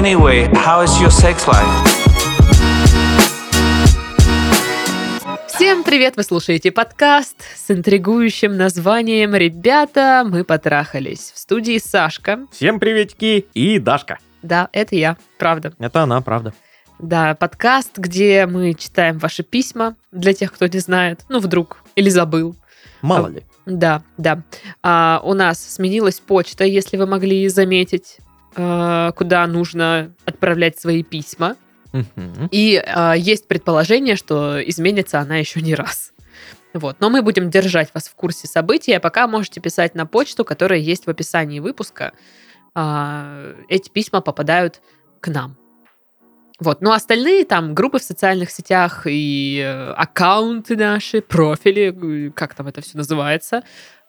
Anyway, how is your sex life? Всем привет! Вы слушаете подкаст с интригующим названием «Ребята, мы потрахались». В студии Сашка. Всем приветики и Дашка. Да, это я, правда. Это она, правда. Да, подкаст, где мы читаем ваши письма, для тех, кто не знает, ну, вдруг, или забыл. Мало А, ли. Да, да. А, у нас сменилась почта, если вы могли заметить, куда нужно отправлять свои письма. И а, есть предположение, что изменится она еще не раз. Вот. Но мы будем держать вас в курсе событий, а пока можете писать на почту, которая есть в описании выпуска. А, эти письма попадают к нам. Вот. Но остальные там группы в социальных сетях и э, аккаунты наши, профили, э, как там это все называется,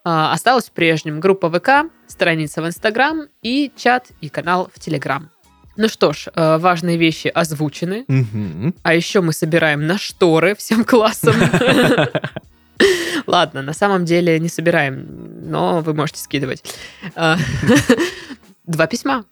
а, осталось в прежнем. Группа ВК, страница в Инстаграм и чат и канал в Телеграм. Ну что ж, э, важные вещи озвучены. А еще мы собираем на шторы всем классом. Ладно, на самом деле не собираем, но вы можете скидывать. А, Два письма.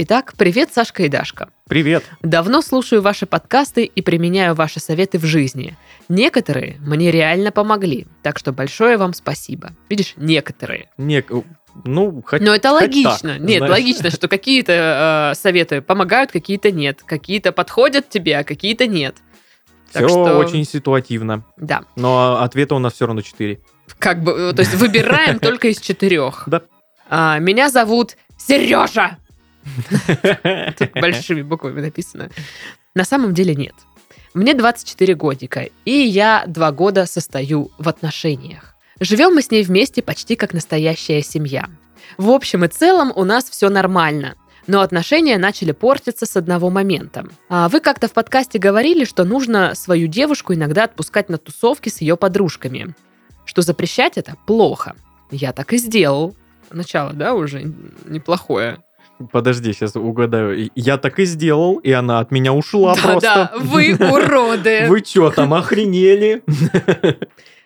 Итак, привет, Сашка и Дашка. Привет. Давно слушаю ваши подкасты и применяю ваши советы в жизни. Некоторые мне реально помогли, так что большое вам спасибо. Видишь, некоторые. Не, ну, хоть, Но это хоть логично. так, нет, знаешь. логично, что какие-то э, советы помогают, какие-то нет. Какие-то подходят тебе, а какие-то нет. Все Так что- очень ситуативно. Да. Но ответа у нас все равно 4. Как бы, э, то есть выбираем только из четырех. Да. А, меня зовут Сережа. Тут большими буквами написано. На самом деле нет. Мне 24 годика, и я два года состою в отношениях. Живем мы с ней вместе почти как настоящая семья. В общем и целом у нас все нормально. Но отношения начали портиться с одного момента. А вы как-то в подкасте говорили, что нужно свою девушку иногда отпускать на тусовки с ее подружками. Что запрещать это плохо. Я так и сделал. Начало, да, уже неплохое. Подожди, сейчас угадаю. Я так и сделал, и она от меня ушла просто. Да, вы уроды. Вы что, там охренели?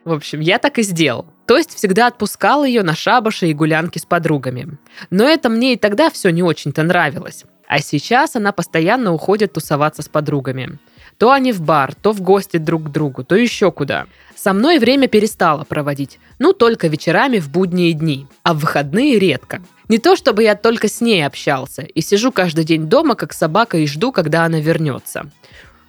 В общем, я так и сделал. То есть всегда отпускал ее на шабаши и гулянки с подругами. Но это мне и тогда все не очень-то нравилось. А сейчас она постоянно уходит тусоваться с подругами. То они в бар, то в гости друг к другу, то еще куда. Со мной время перестала проводить. Ну, только вечерами в будние дни. А в выходные редко. Не то, чтобы я только с ней общался и сижу каждый день дома, как собака, и жду, когда она вернется.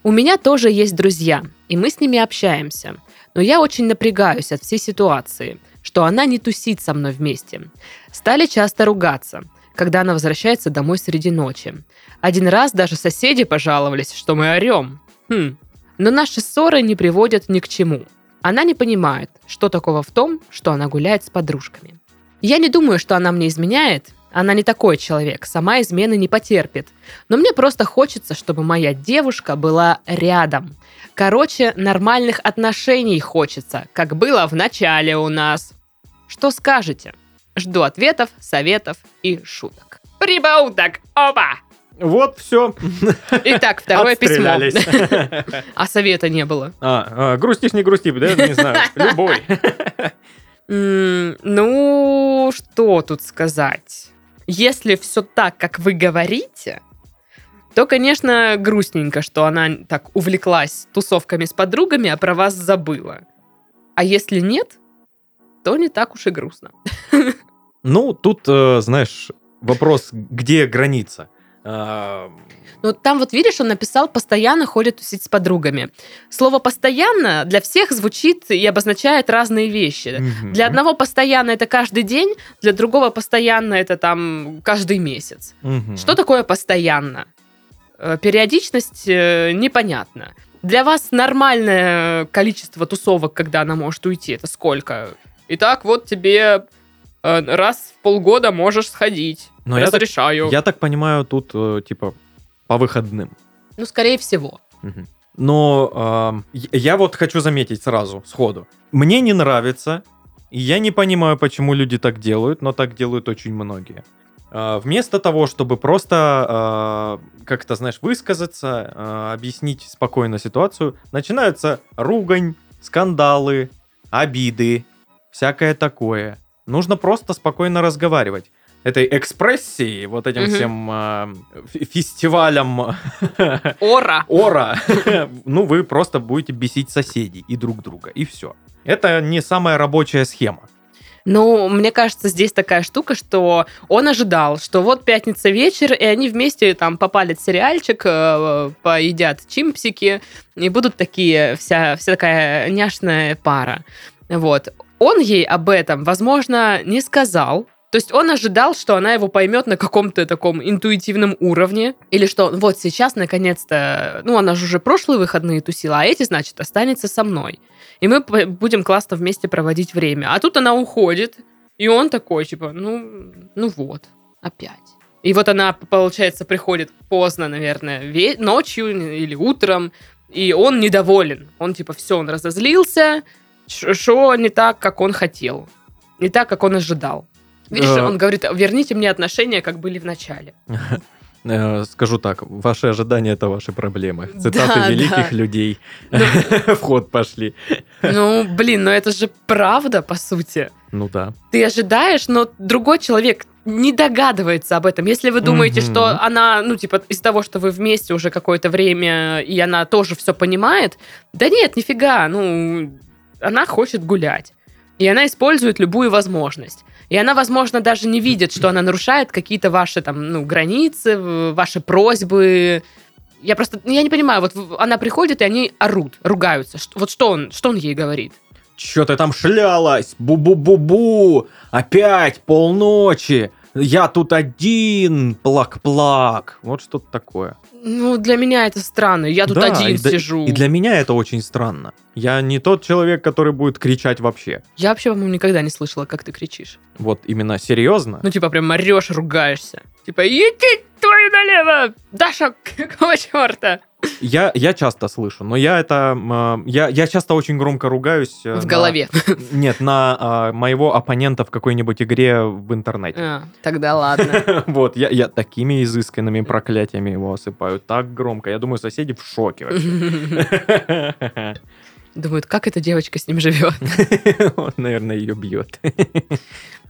У меня тоже есть друзья, и мы с ними общаемся. Но я очень напрягаюсь от всей ситуации, что она не тусит со мной вместе. Стали часто ругаться, когда она возвращается домой среди ночи. Один раз даже соседи пожаловались, что мы орем. Хм. Но наши ссоры не приводят ни к чему. Она не понимает, что такого в том, что она гуляет с подружками. Я не думаю, что она мне изменяет. Она не такой человек, сама измены не потерпит. Но мне просто хочется, чтобы моя девушка была рядом. Короче, нормальных отношений хочется, как было в начале у нас. Что скажете? Жду ответов, советов и шуток. Прибауток! Опа! Вот все. Итак, второе письмо. А совета не было. А, а, грустишь, не грусти, да, не знаю. Любой. Ну, что тут сказать? Если все так, как вы говорите, то, конечно, грустненько, что она так увлеклась тусовками с подругами, а про вас забыла. А если нет, то не так уж и грустно. Ну, тут, э, знаешь, вопрос, где граница? А, Ну, там вот видишь, он написал, постоянно ходит тусить с подругами. Слово «постоянно» для всех звучит и обозначает разные вещи. Для одного постоянно это каждый день, для другого постоянно это там каждый месяц. Что такое постоянно? Э, Периодичность э, непонятна. Для вас нормальное количество тусовок, когда она может уйти, это сколько? Итак, вот тебе э, раз в полгода можешь сходить. Но я так- Разрешаю. Я так понимаю, тут, э, типа, по выходным. Ну, скорее всего. Мгм. Но ам, я- вот хочу заметить сразу, сходу. Мне не нравится, и я не понимаю, почему люди так делают, но так делают очень многие. А, Вместо того, чтобы просто а, как-то, знаешь, высказаться, а, объяснить спокойно ситуацию, начинаются ругань, скандалы, обиды, всякое такое. Нужно просто спокойно разговаривать. Этой экспрессией, вот этим Мгм. всем э, ф- фестивалем Ора. ора, ну, вы просто будете бесить соседей и друг друга, и все. Это не самая рабочая схема. Ну, мне кажется, здесь такая штука, что он ожидал, что вот пятница вечер, и они вместе там попалят сериальчик, э, поедят чимпсики, и будут такие, вся, вся такая няшная пара. Вот. Он ей об этом, возможно, не сказал, то есть он ожидал, что она его поймет на каком-то таком интуитивном уровне, или что вот сейчас, наконец-то, ну, она же уже прошлые выходные тусила, а эти, значит, останется со мной. И мы будем классно вместе проводить время. А тут она уходит, и он такой, типа, ну, ну вот, опять. И вот она, получается, приходит поздно, наверное, ве- ночью или утром, и он недоволен. Он, типа, все, он разозлился, что не так, как он хотел. Не так, как он ожидал. Видишь, Э. он говорит, верните мне отношения, как были в начале. Э, Скажу так, ваши ожидания это ваши проблемы. Цитаты Да, великих да. людей Ну, в ход пошли. Ну, блин, ну это же правда, по сути. Ну да. Ты ожидаешь, но другой человек не догадывается об этом. Если вы думаете, Мгм. что она, ну, типа, из того, что вы вместе уже какое-то время, и она тоже все понимает, да нет, нифига, ну, она хочет гулять. И она использует любую возможность. И она, возможно, даже не видит, что она нарушает какие-то ваши там, ну, границы, ваши просьбы. Я просто, я не понимаю, вот она приходит, и они орут, ругаются. Вот что он, что он ей говорит? Че ты там шлялась? Бу-бу-бу-бу! Опять полночи! Я тут один! Плак-плак! Вот что-то такое. Ну, для меня это странно. Я тут Да, один и сижу. И для меня это очень странно. Я не тот человек, который будет кричать вообще. Я вообще, по-моему, никогда не слышала, как ты кричишь. Вот именно серьезно. Ну, типа, прям орешь, ругаешься. Типа, иди твою налево! Даша, какого черта? Я, я часто слышу, но я это... м, Я, я часто очень громко ругаюсь. э, В на- голове. Нет, на а, моего оппонента в какой-нибудь игре в интернете. А, тогда ладно. Вот, я, я такими изысканными проклятиями его осыпаю. Так громко. Я думаю, соседи в шоке вообще. Думают, как эта девочка с ним живет. Он, наверное, ее бьет.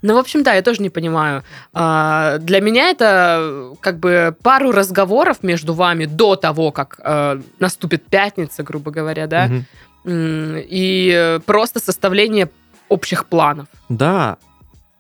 Ну, в общем, да, я тоже не понимаю. А, Для меня это как бы пару разговоров между вами до того, как э, наступит пятница, грубо говоря, да, и просто составление общих планов. Да,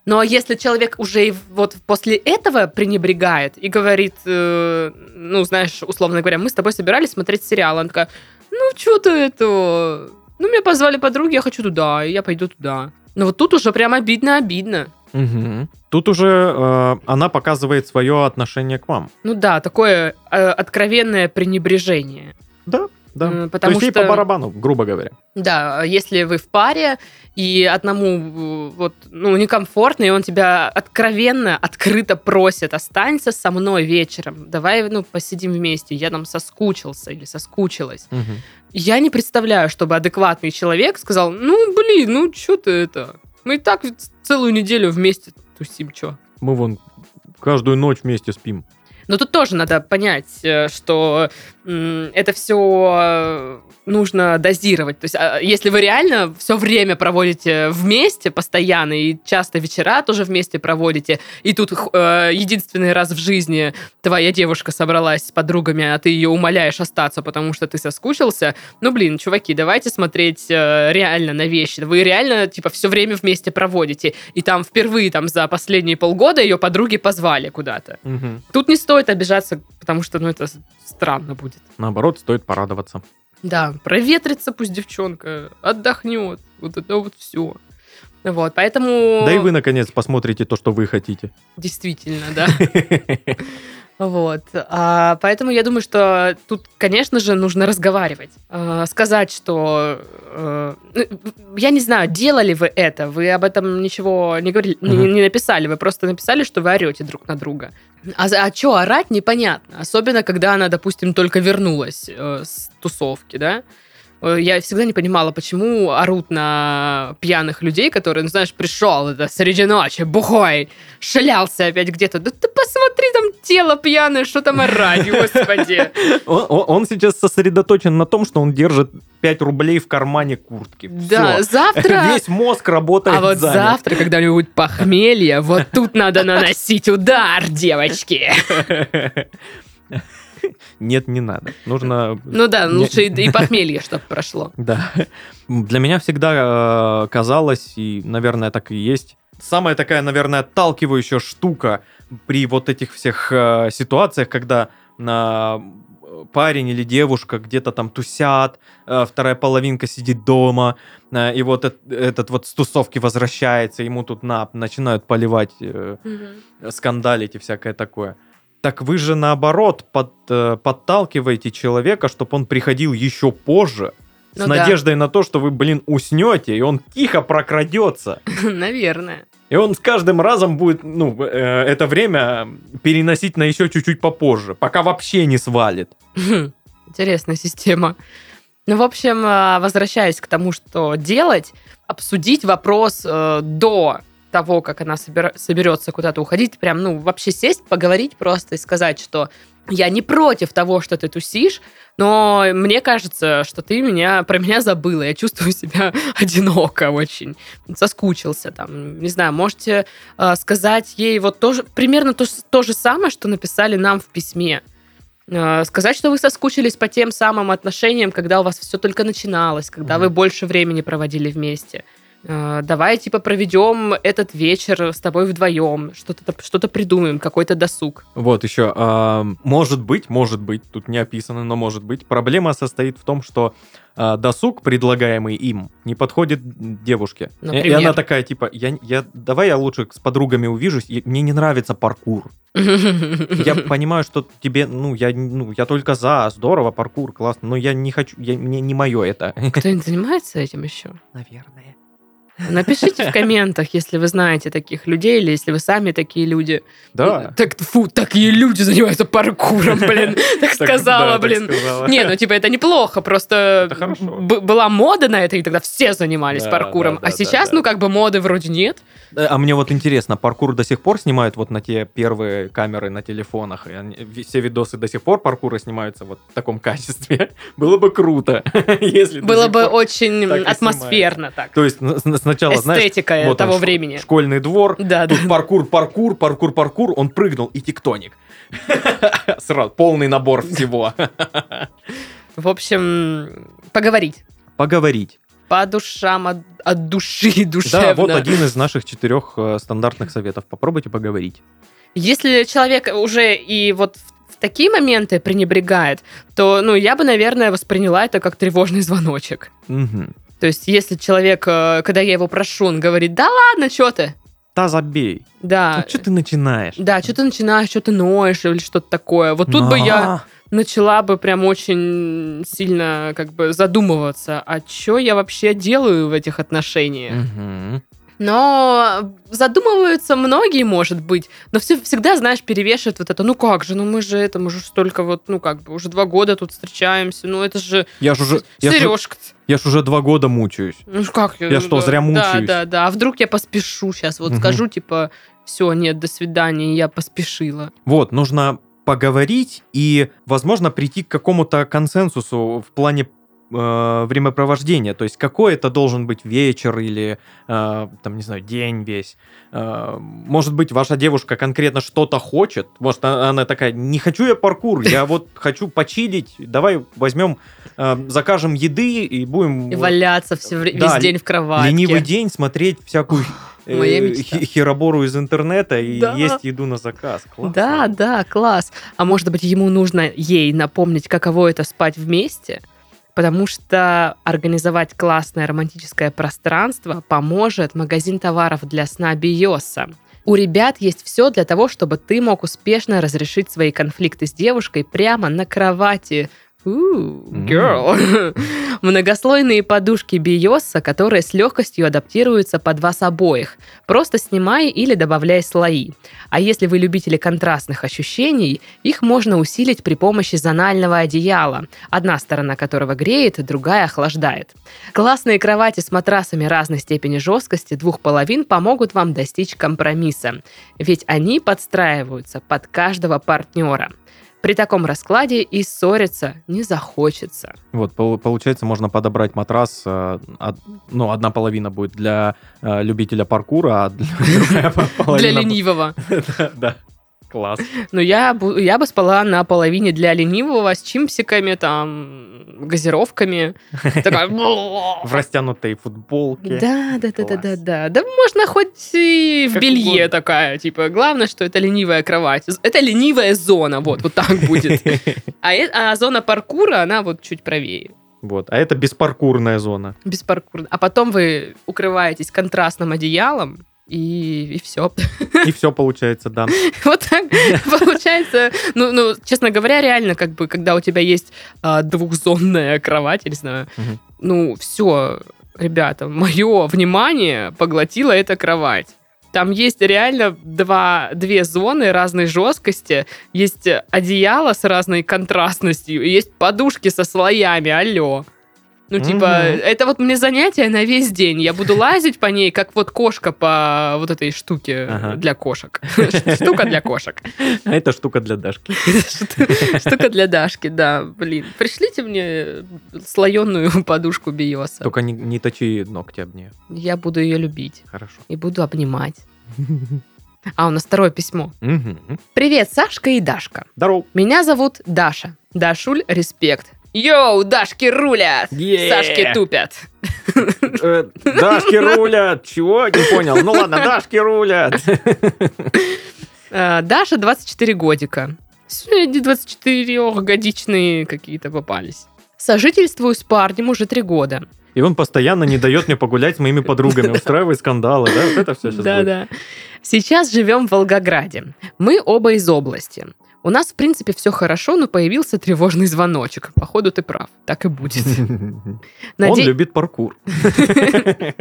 Но если человек уже и вот после этого пренебрегает и говорит, э, ну, знаешь, условно говоря, мы с тобой собирались смотреть сериал, она такая, ну, что-то это... Ну, меня позвали подруги, я хочу туда, и я пойду туда. Ну, вот тут уже прям обидно-обидно. Мгм. Тут уже э, она показывает свое отношение к вам. Ну да, такое э, откровенное пренебрежение. Да, да. М, То Потому есть ей что, по барабану, грубо говоря. да, если вы в паре, и одному э, вот, ну, некомфортно, и он тебя откровенно, открыто просит, останься со мной вечером, давай, ну, посидим вместе, я там соскучился или соскучилась. Мгм. Я не представляю, чтобы адекватный человек сказал, ну, блин, ну, что ты это? Мы и так целую неделю вместе тусим, что? Мы вон каждую ночь вместе спим. Но тут тоже надо понять, э, что это все нужно дозировать. То есть, а, если вы реально все время проводите вместе постоянно и часто вечера тоже вместе проводите, и тут э, единственный раз в жизни твоя девушка собралась с подругами, а ты ее умоляешь остаться, потому что ты соскучился, ну, блин, чуваки, давайте смотреть э, реально на вещи. Вы реально, типа, все время вместе проводите. И там впервые там за последние полгода ее подруги позвали куда-то. Мгм. Тут не стоит обижаться, потому что, ну, это странно будет. Наоборот, стоит порадоваться. Да, проветрится пусть девчонка, отдохнет. Вот это вот все. Вот, поэтому... Да и вы, наконец, посмотрите то, что вы хотите. Действительно, да. Вот. А, поэтому я думаю, что тут, конечно же, нужно разговаривать. А, сказать, что... ну, я не знаю, делали вы это, вы об этом ничего не говорили, не, Мгм. не написали, вы просто написали, что вы орете друг на друга. А, а что орать, непонятно. Особенно, когда она, допустим, только вернулась э, с тусовки, да? Э, Я всегда не понимала, почему орут на пьяных людей, которые, ну, знаешь, пришел это среди ночи, бухой, шлялся опять где-то. Да ты посмотри, там тело пьяное, что там орать, господи. Он, сейчас сосредоточен на том, что он держит 25 рублей в кармане куртки. Да, завтра... Весь мозг работает А вот завтра, когда у него будет похмелье, вот тут надо наносить удар, девочки. Нет, не надо. Нужно... Ну да, лучше и похмелье, чтобы прошло. Да. Для меня всегда э, казалось, и, наверное, так и есть, самая такая, наверное, отталкивающая штука при вот этих всех э, ситуациях, когда на парень или девушка где-то там тусят, э, вторая половинка сидит дома, э, и вот эт- этот вот с тусовки возвращается, ему тут на, начинают поливать э, скандалить и всякое такое. Так вы же наоборот под, э, подталкиваете человека, чтобы он приходил еще позже, с Ну да. надеждой на то, что вы, блин, уснете, и он тихо прокрадется. Наверное. И он с каждым разом будет, ну, э, это время переносить на еще чуть-чуть попозже, пока вообще не свалит. Интересная система. Ну, в общем, а, возвращаясь к тому, что делать, обсудить вопрос э, до того, как она собира- соберется куда-то уходить, прям, ну, вообще сесть, поговорить просто и сказать, что я не против того, что ты тусишь, но мне кажется, что ты меня про меня забыла. Я чувствую себя одиноко очень. Соскучился там. Не знаю, можете э, сказать ей вот тоже, примерно то, то же самое, что написали нам в письме. Э, Сказать, что вы соскучились по тем самым отношениям, когда у вас все только начиналось, когда вы Мгм. больше времени проводили вместе. Э, Давай, типа, проведем этот вечер с тобой вдвоем, что-то что придумаем, какой-то досуг. Вот еще, может быть, может быть, тут не описано, но может быть, проблема состоит в том, что а, досуг, предлагаемый им, не подходит девушке. И- И Например? она такая, типа, я, я, давай я лучше с подругами увижусь, и мне не нравится паркур. Я понимаю, что тебе, ну, я, ну, я только за, здорово, паркур, классно, но я не хочу, я, мне не мое это. Кто-нибудь занимается этим еще? Наверное. Напишите в комментах, если вы знаете таких людей, или если вы сами такие люди. Да. Так, фу, такие люди занимаются паркуром, блин. Так сказала, блин. Не, ну типа это неплохо, просто Это хорошо. б- была мода на это, и тогда все занимались паркуром. а сейчас, ну как бы моды вроде нет. Э, А мне вот интересно, паркур до сих пор снимают вот на те первые камеры на телефонах? Все видосы до сих пор паркура снимаются вот в таком качестве? Было бы круто, если Было бы очень атмосферно так. То есть сначала, знаешь, Эстетика вот он, того ш- времени. школьный двор, Да, да. тут паркур, паркур, паркур, паркур, он прыгнул и тектоник. Сразу полный набор всего. В общем, поговорить. Поговорить. По душам, от, от души Да, душевно. вот один из наших четырех э, стандартных советов. Попробуйте поговорить. Если человек уже и вот в такие моменты пренебрегает, то, ну, я бы, наверное, восприняла это как тревожный звоночек. Мгм. То есть, если человек, э, когда я его прошу, он говорит, да ладно, что ты? Да забей. Да, что ты начинаешь? да, что ты начинаешь, что ты ноешь или что-то такое. Вот тут бы я А, начала бы прям очень сильно как бы задумываться, а что я вообще делаю в этих отношениях. Но задумываются многие, может быть, но все, всегда, знаешь, перевешивает вот это, ну как же, ну мы же это, мы же столько вот, ну как бы, уже два года тут встречаемся, ну это же Я ж уже, я ж, Сережка. Я ж уже два года мучаюсь. Ну как? Я что, да, зря Да, мучаюсь? да, да, а вдруг я поспешу сейчас, вот Мгм. скажу, типа, все, нет, до свидания, я поспешила. Вот, нужно поговорить и, возможно, прийти к какому-то консенсусу в плане э, времяпровождения. То есть какой это должен быть вечер или, э, там, не знаю, день весь. Э, может быть, ваша девушка конкретно что-то хочет. Может, а- она такая, не хочу я паркур, я вот хочу почилить. Давай возьмем, э, закажем еды и будем... И валяться все, вре- Да, весь день в кровати. Ленивый день смотреть всякую э, моя мечта. хи- херобору из интернета и Да. есть еду на заказ. Классно. Да, да, класс. А может быть, ему нужно ей напомнить, каково это спать вместе? Потому что организовать классное романтическое пространство поможет магазин товаров для сна Биоса. У ребят есть все для того, чтобы ты мог успешно разрешить свои конфликты с девушкой прямо на кровати. Girl. Многослойные подушки Биоса, которые с легкостью адаптируются под вас обоих. Просто снимай или добавляй слои. А если вы любители контрастных ощущений, их можно усилить при помощи зонального одеяла, одна сторона которого греет, другая охлаждает. Классные кровати с матрасами разной степени жесткости двух половин помогут вам достичь компромисса, ведь они подстраиваются под каждого партнера. При таком раскладе и ссориться не захочется. Вот, пол- получается, можно подобрать матрас, э, ну, одна половина будет для э, любителя паркура, а для- другая по- Для половина... ленивого. Да, класс. Но я, я бы спала на половине для ленивого с чимпсиками, там, газировками. Такая... В растянутой футболке. Да, да, да, да, да, да. Да можно хоть и в белье такая, типа, главное, что это ленивая кровать. Это ленивая зона, вот, вот так будет. А, э- а зона паркура, она вот чуть правее. Вот, а это беспаркурная зона. Без паркура. А потом вы укрываетесь контрастным одеялом, и, и все. И все получается, да. Вот так получается. Ну, ну, честно говоря, реально, как бы, когда у тебя есть а, двухзонная кровать, я не знаю, Мгм. ну, все, ребята, мое внимание поглотила эта кровать. Там есть реально два, две зоны разной жесткости, есть одеяло с разной контрастностью, есть подушки со слоями, алло. Ну, типа, Мгм. это вот мне занятие на весь день. Я буду лазить по ней, как вот кошка по вот этой штуке Ага. для кошек. Штука для кошек. А это штука для Дашки. Штука для Дашки, да, блин. Пришлите мне слоеную подушку Биоса. Только не, не точи ногти об нее. Я буду ее любить Хорошо. и буду обнимать. А, у нас второе письмо. Мгм. Привет, Сашка и Дашка. Здорово. Меня зовут Даша. Дашуль, респект. Йоу, Дашки рулят! Сашки тупят. Э, Дашки рулят. Чего? Не понял. Ну ладно, Дашки рулят. А, Даша 24 годика. Сегодня 24-годичные какие-то попались. Сожительствую с парнем уже три года. И он постоянно не дает мне погулять с моими подругами, устраивает скандалы, да? Вот это все сейчас Да, да. Сейчас живем в Волгограде. Мы оба из области. У нас, в принципе, все хорошо, но появился тревожный звоночек. Походу, ты прав. Так и будет. Он любит паркур.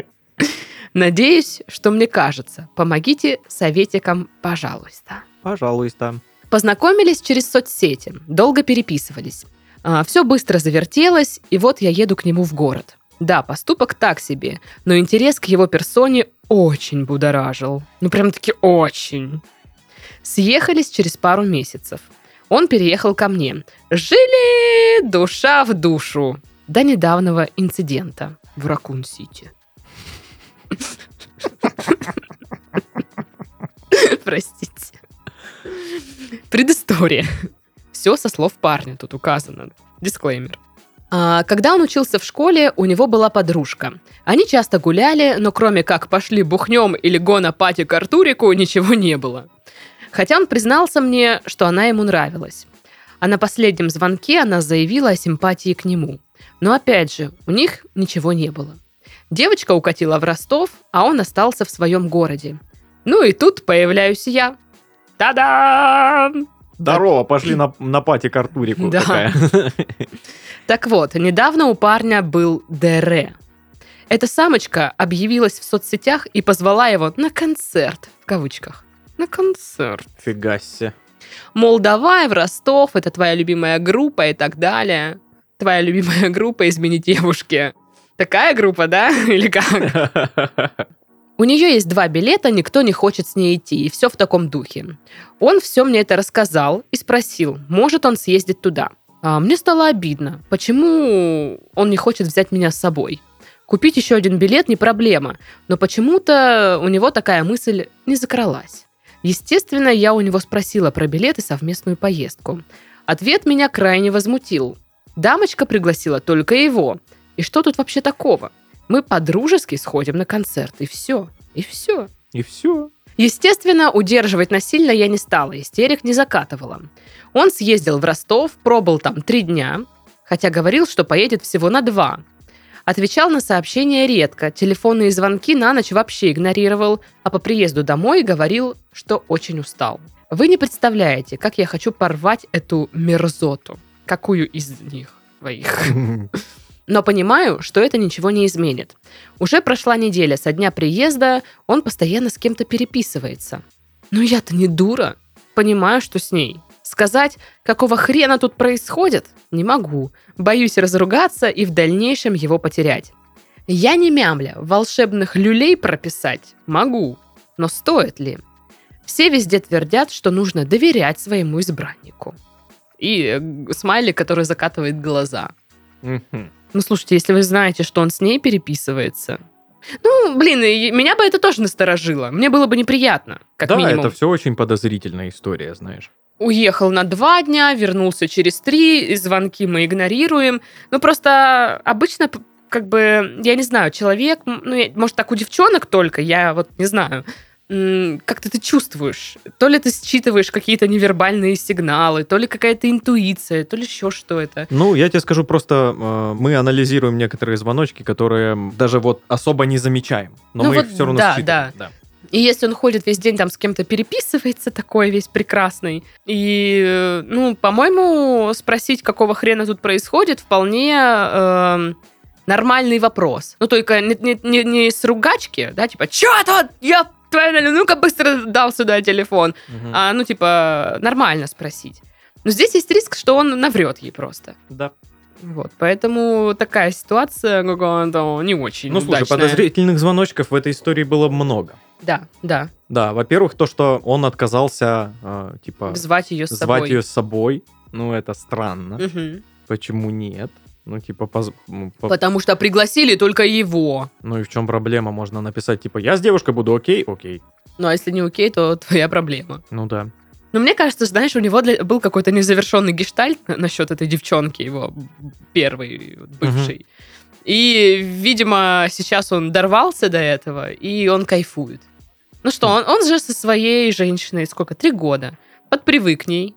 Надеюсь, что мне кажется. Помогите советикам, пожалуйста. Пожалуйста. Познакомились через соцсети, долго переписывались. все быстро завертелось, и вот я еду к нему в город. Да, поступок так себе, но интерес к его персоне очень будоражил. Ну, прям-таки очень. Съехались через пару месяцев. Он переехал ко мне. Жили душа в душу. До недавнего инцидента в Ракун-Сити. Простите. Предыстория. Все со слов парня тут указано. Дисклеймер. А, Когда он учился в школе, у него была подружка. Они часто гуляли, но кроме как пошли бухнем или гона пати к Артурику, ничего не было. Хотя он признался мне, что она ему нравилась. А на последнем звонке она заявила о симпатии к нему. Но опять же, у них ничего не было. Девочка укатила в Ростов, а он остался в своем городе. Ну и тут появляюсь я. Та-дам! Здорово, пошли на, на пати к Артурику. Да. такая. Так вот, недавно у парня был ДР. Эта самочка объявилась в соцсетях и позвала его на концерт, в кавычках. На концерт. Фига себе. Мол, давай в Ростов, это твоя любимая группа и так далее. Твоя любимая группа «Измени девушке». Такая группа, да? Или как? У нее есть два билета, никто не хочет с ней идти, и все в таком духе. Он все мне это рассказал и спросил, может он съездить туда. А мне стало обидно, почему он не хочет взять меня с собой. Купить еще один билет не проблема, но почему-то у него такая мысль не закралась. Естественно, я у него спросила про билет и совместную поездку. Ответ меня крайне возмутил. Дамочка пригласила только его. И что тут вообще такого? Мы по-дружески сходим на концерт, и все. И все. И все. Естественно, удерживать насильно я не стала, истерик не закатывала. Он съездил в Ростов, пробыл там три дня, хотя говорил, что поедет всего на два. Отвечал на сообщения редко, телефонные звонки на ночь вообще игнорировал, а по приезду домой говорил, что очень устал. Вы не представляете, как я хочу порвать эту мерзоту. Какую из них двоих? Но понимаю, что это ничего не изменит. Уже прошла неделя со дня приезда, он постоянно с кем-то переписывается. Но я-то не дура. Понимаю, что с ней. Сказать, какого хрена тут происходит, не могу. Боюсь разругаться и в дальнейшем его потерять. Я не мямля, волшебных люлей прописать могу. Но стоит ли? Все везде твердят, что нужно доверять своему избраннику. И э, смайлик, который закатывает глаза. Ну, слушайте, если вы знаете, что он с ней переписывается... Ну, блин, меня бы это тоже насторожило. Мне было бы неприятно, как да, минимум. это все очень подозрительная история, знаешь. Уехал на два дня, вернулся через три, и звонки мы игнорируем. Ну, просто обычно, как бы, я не знаю, человек, ну, я- может, так у девчонок только, я вот не знаю, м, как-то ты чувствуешь. То ли ты считываешь какие-то невербальные сигналы, то ли какая-то интуиция, то ли еще что это. Ну, я тебе скажу просто, э, мы анализируем некоторые звоночки, которые даже вот особо не замечаем, но Ну мы вот их все равно да, считываем. Да. И если он ходит весь день там с кем-то переписывается, такой весь прекрасный, и, э, ну, по-моему, спросить, какого хрена тут происходит, вполне эм, нормальный вопрос. Ну, только не, не- не- не с ругачки, да, типа, чё тут? Я твоя, ну-ка быстро дал сюда телефон. Мгм. А, ну, типа, нормально спросить. Но здесь есть риск, что он наврет ей просто. Да. Вот, поэтому такая ситуация не очень Ну, слушай, удачная. подозрительных звоночков в этой истории было много. Да, да. Да, во-первых, то, что он отказался, э, типа, Звать ее с звать собой. ее с собой, ну, это странно. Мгм. Почему нет? Ну, типа, поз- по- Потому что пригласили только его. ну и в чем проблема? Можно написать, типа, я с девушкой буду, окей? Окей. Ну, а если не окей, то твоя проблема. Ну да. Но мне кажется, знаешь, у него для- был какой-то незавершенный гештальт на- насчет этой девчонки, его первой, бывшей. И, видимо, сейчас он дорвался до этого, и он кайфует. Ну что, он, он же со своей женщиной сколько? Три года. Подпривык к ней.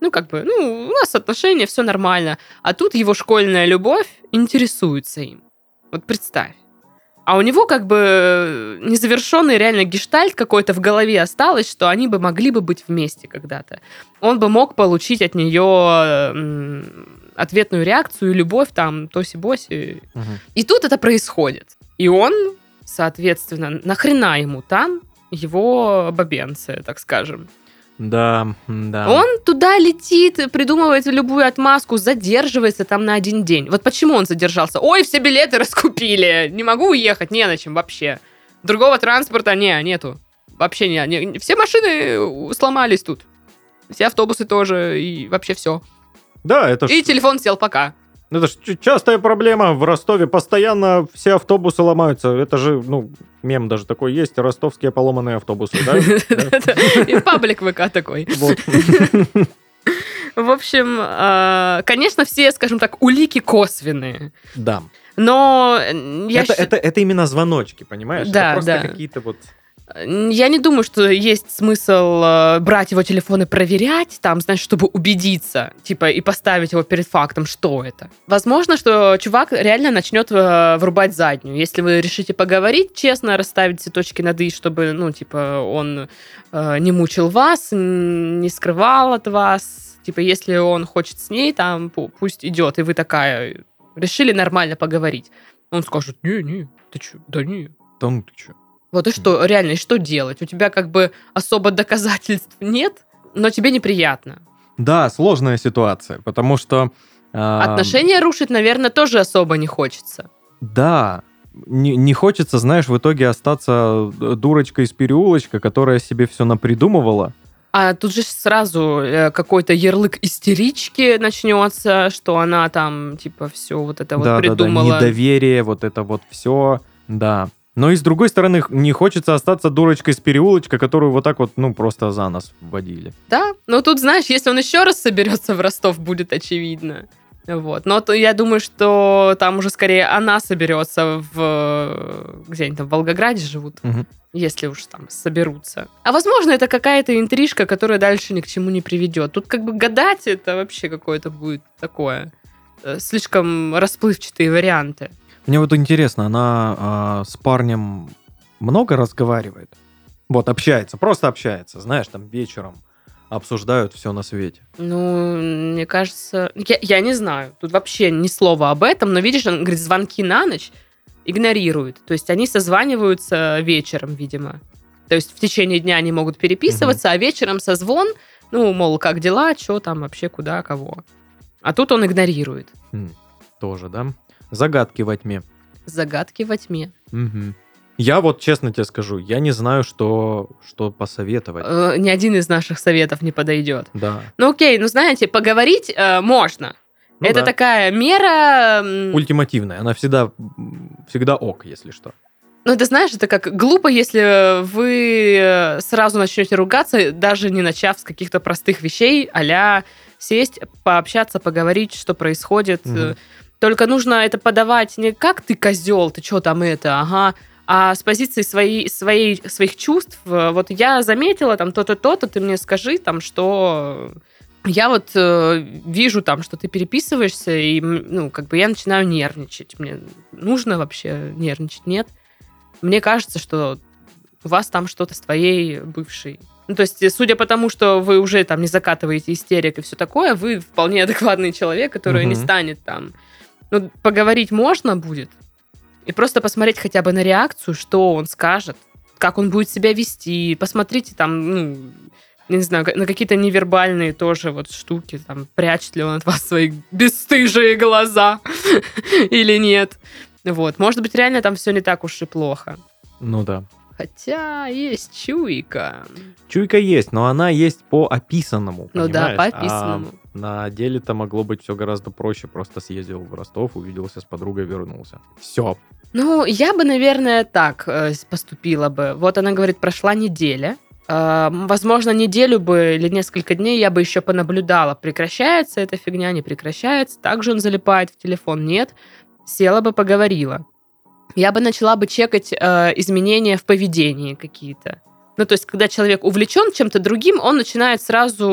Ну, как бы, ну, у нас отношения, все нормально. А тут его школьная любовь интересуется им. Вот представь. А у него как бы незавершенный реально гештальт какой-то в голове осталось, что они бы могли бы быть вместе когда-то. Он бы мог получить от нее ответную реакцию, любовь там, тоси-боси. Мгм. И тут это происходит. И он, соответственно, нахрена ему там его бабенцы, так скажем. Да, да. Он туда летит, придумывает любую отмазку, задерживается там на один день. Вот почему он задержался? Ой, все билеты раскупили, не могу уехать, не на чем вообще. Другого транспорта не, нету. Вообще не, не- все машины сломались тут. Все автобусы тоже, и вообще все. Да, это ж, И телефон сел пока. Это ж ч- частая проблема в Ростове. Постоянно все автобусы ломаются. Это же, ну, мем даже такой есть. Ростовские поломанные автобусы, да? И паблик ВК такой. В общем, э, конечно, все, скажем так, улики косвенные. Да. Но э, я Это, это, это именно звоночки, понимаешь? Да, это просто да. какие-то вот... Я не думаю, что есть смысл э, брать его телефон и проверять, там, знаешь, чтобы убедиться, типа, и поставить его перед фактом, что это. Возможно, что чувак реально начнет э, врубать заднюю. Если вы решите поговорить, честно расставить все точки над «и», чтобы, ну, типа, он э, не мучил вас, не скрывал от вас. Типа, если он хочет с ней, там, пу- пусть идет, и вы такая, решили нормально поговорить. Он скажет, не-не, ты что, да не, Да ну ты чё? Вот и что, реально, и что делать? У тебя как бы особо доказательств нет, но тебе неприятно. Да, сложная ситуация, потому что... а, Отношения рушить, наверное, тоже особо не хочется. Да, не, не хочется, знаешь, в итоге остаться э, дурочкой из переулочка, которая себе все напридумывала. А тут же сразу э, какой-то ярлык истерички начнется, что она там, типа, все вот это вот да, да, да, придумала. недоверие, вот это вот все, да. Но и с другой стороны, не хочется остаться дурочкой из переулочка, которую вот так вот, ну, просто за нас вводили. Да, но тут, знаешь, если он еще раз соберется в Ростов, будет очевидно. Вот. Но то я думаю, что там уже скорее она соберется в... Где они там, в Волгограде живут? Мгм. Если уж там соберутся. А возможно, это какая-то интрижка, которая дальше ни к чему не приведет. Тут как бы гадать это вообще какое-то будет такое. э, Слишком расплывчатые варианты. Мне вот интересно, она а, с парнем много разговаривает? Вот, общается, просто общается, знаешь, там вечером обсуждают все на свете. Ну, мне кажется... Я, я не знаю. Тут вообще ни слова об этом. Но видишь, он говорит, звонки на ночь игнорирует. То есть они созваниваются вечером, видимо. То есть в течение дня они могут переписываться, а вечером созвон, ну, мол, как дела, что там вообще, куда, кого. А тут он игнорирует. Хм, тоже, да? Загадки во тьме. Загадки во тьме. Мгм. Я вот честно тебе скажу, я не знаю, что, что посоветовать. Э, Ни один из наших советов не подойдет. Да. Ну окей, ну знаете, поговорить э, можно. Ну это да. такая мера... Ультимативная. Она всегда, всегда ок, если что. Ну, это знаешь, это как глупо, если вы э, сразу начнете ругаться, даже не начав с каких-то простых вещей, а сесть, пообщаться, поговорить, что происходит. Мгм. Только нужно это подавать не как ты козел, ты что там это, ага, а с позиции своей, своей, своих чувств. Э, Вот я заметила там то-то, то-то, ты мне скажи там, что я вот э, вижу там, что ты переписываешься, и, ну, как бы я начинаю нервничать. Мне нужно вообще нервничать? Нет. Мне кажется, что у вас там что-то с твоей бывшей. Ну, то есть, э, судя по тому, что вы уже там не закатываете истерик и все такое, вы вполне адекватный человек, который не Мгм. станет там... Ну, поговорить можно будет. И просто посмотреть хотя бы на реакцию, что он скажет, как он будет себя вести. Посмотрите там, ну, не знаю, на какие-то невербальные тоже вот штуки, там, прячет ли он от вас свои бесстыжие глаза или нет. Вот, может быть, реально там все не так уж и плохо. Ну да. Хотя есть чуйка. Чуйка есть, но она есть по описанному. Ну да, понимаешь? по А описанному. на деле-то могло быть все гораздо проще. Просто съездил в Ростов, увиделся с подругой, вернулся. Все. Ну, я бы, наверное, так э, поступила бы. Вот она говорит, прошла неделя. Э, возможно, неделю бы или несколько дней я бы еще понаблюдала, прекращается эта фигня, не прекращается. Также он залипает в телефон, нет. Села бы, поговорила. Я бы начала бы чекать э, изменения в поведении какие-то. Ну, то есть, когда человек увлечен чем-то другим, он начинает сразу,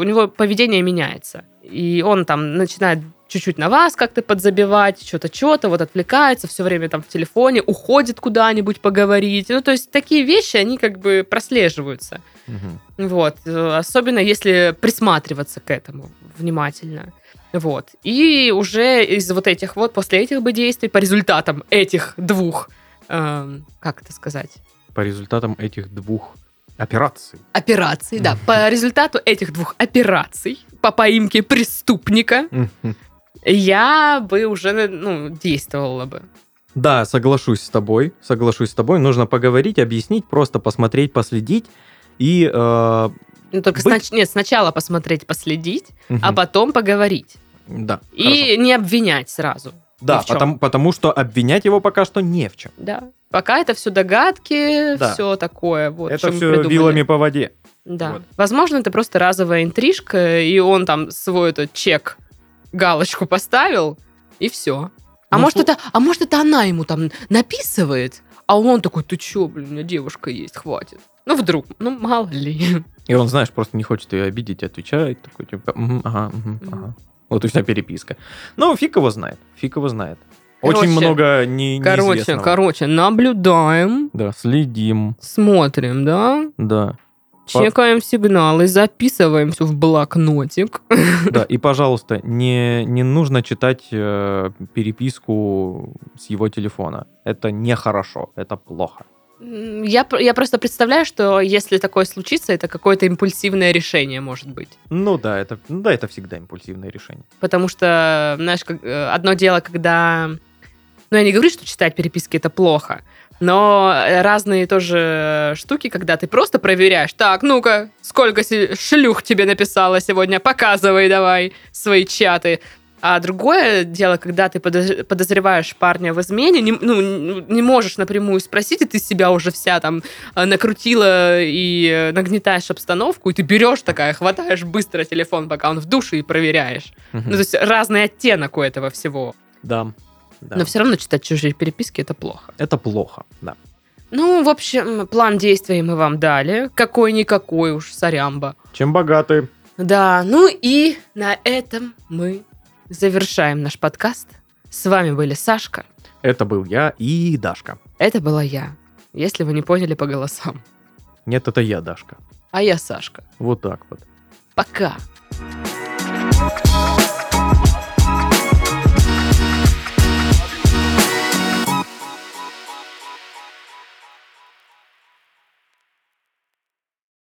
у него поведение меняется. И он там начинает чуть-чуть на вас как-то подзабивать, что-то, что-то, вот отвлекается, все время там в телефоне, уходит куда-нибудь поговорить. Ну, то есть, такие вещи, они как бы прослеживаются. Мгм. Вот. э, Особенно если присматриваться к этому внимательно. Вот. И уже из вот этих вот, после этих бы действий, по результатам этих двух, эм, как это сказать, По результатам этих двух операций. операций, да, по результату этих двух операций по поимке преступника я бы уже, ну, действовала бы. Да, соглашусь с тобой. Соглашусь с тобой. Нужно поговорить, объяснить, просто посмотреть, последить. И э, Ну, только Быть- снач- нет, сначала посмотреть, последить, а мгм. потом поговорить. да, И хорошо. не обвинять сразу. да, потому, потому что обвинять его пока что не в чем. Да. Пока это все догадки, Да. все такое. Вот, Это что все придумали. вилами по воде. Да. Вот. Возможно, это просто разовая интрижка, и он там свой этот чек, галочку поставил, и все. А, Ну, может, слу- это, а может, это она ему там написывает, а он такой, ты чё, блин, у меня девушка есть, хватит. Ну, вдруг, ну, мало ли. И он, знаешь, просто не хочет ее обидеть, отвечает такой, типа, «Мгм, ага, Мгм. ага. Вот и вся переписка. Ну, фиг его знает, фиг его знает. Очень Короче, много не, Короче, короче, наблюдаем, Да, следим, смотрим, да, да. чекаем сигналы, записываем все в блокнотик. Да, и, пожалуйста, не, не нужно читать э, переписку с его телефона. Это нехорошо, это плохо. Я, я просто представляю, что если такое случится, это какое-то импульсивное решение может быть. Ну да, это, ну да, это всегда импульсивное решение. Потому что, знаешь, как, э, одно дело, когда... Ну, я не говорю, что читать переписки это плохо, но разные тоже штуки, когда ты просто проверяешь, так, ну-ка, сколько шлюх тебе написала сегодня, показывай давай свои чаты. А другое дело, когда ты подоз- подозреваешь парня в измене, не, ну, не можешь напрямую спросить, и ты себя уже вся там э, накрутила и э, нагнетаешь обстановку, и ты берешь такая, хватаешь быстро телефон, пока он в душе, и проверяешь. Мгм. Ну, то есть разный оттенок у этого всего. да, да. Но все равно читать чужие переписки это плохо. Это плохо, да. Ну, в общем, план действий мы вам дали. Какой-никакой уж, сорямба. Чем богаты? Да, ну и на этом мы завершаем наш подкаст. С вами были Сашка. Это был я и Дашка. Это была я, если вы не поняли по голосам. Нет, это я, Дашка. А я Сашка. Вот так вот. Пока.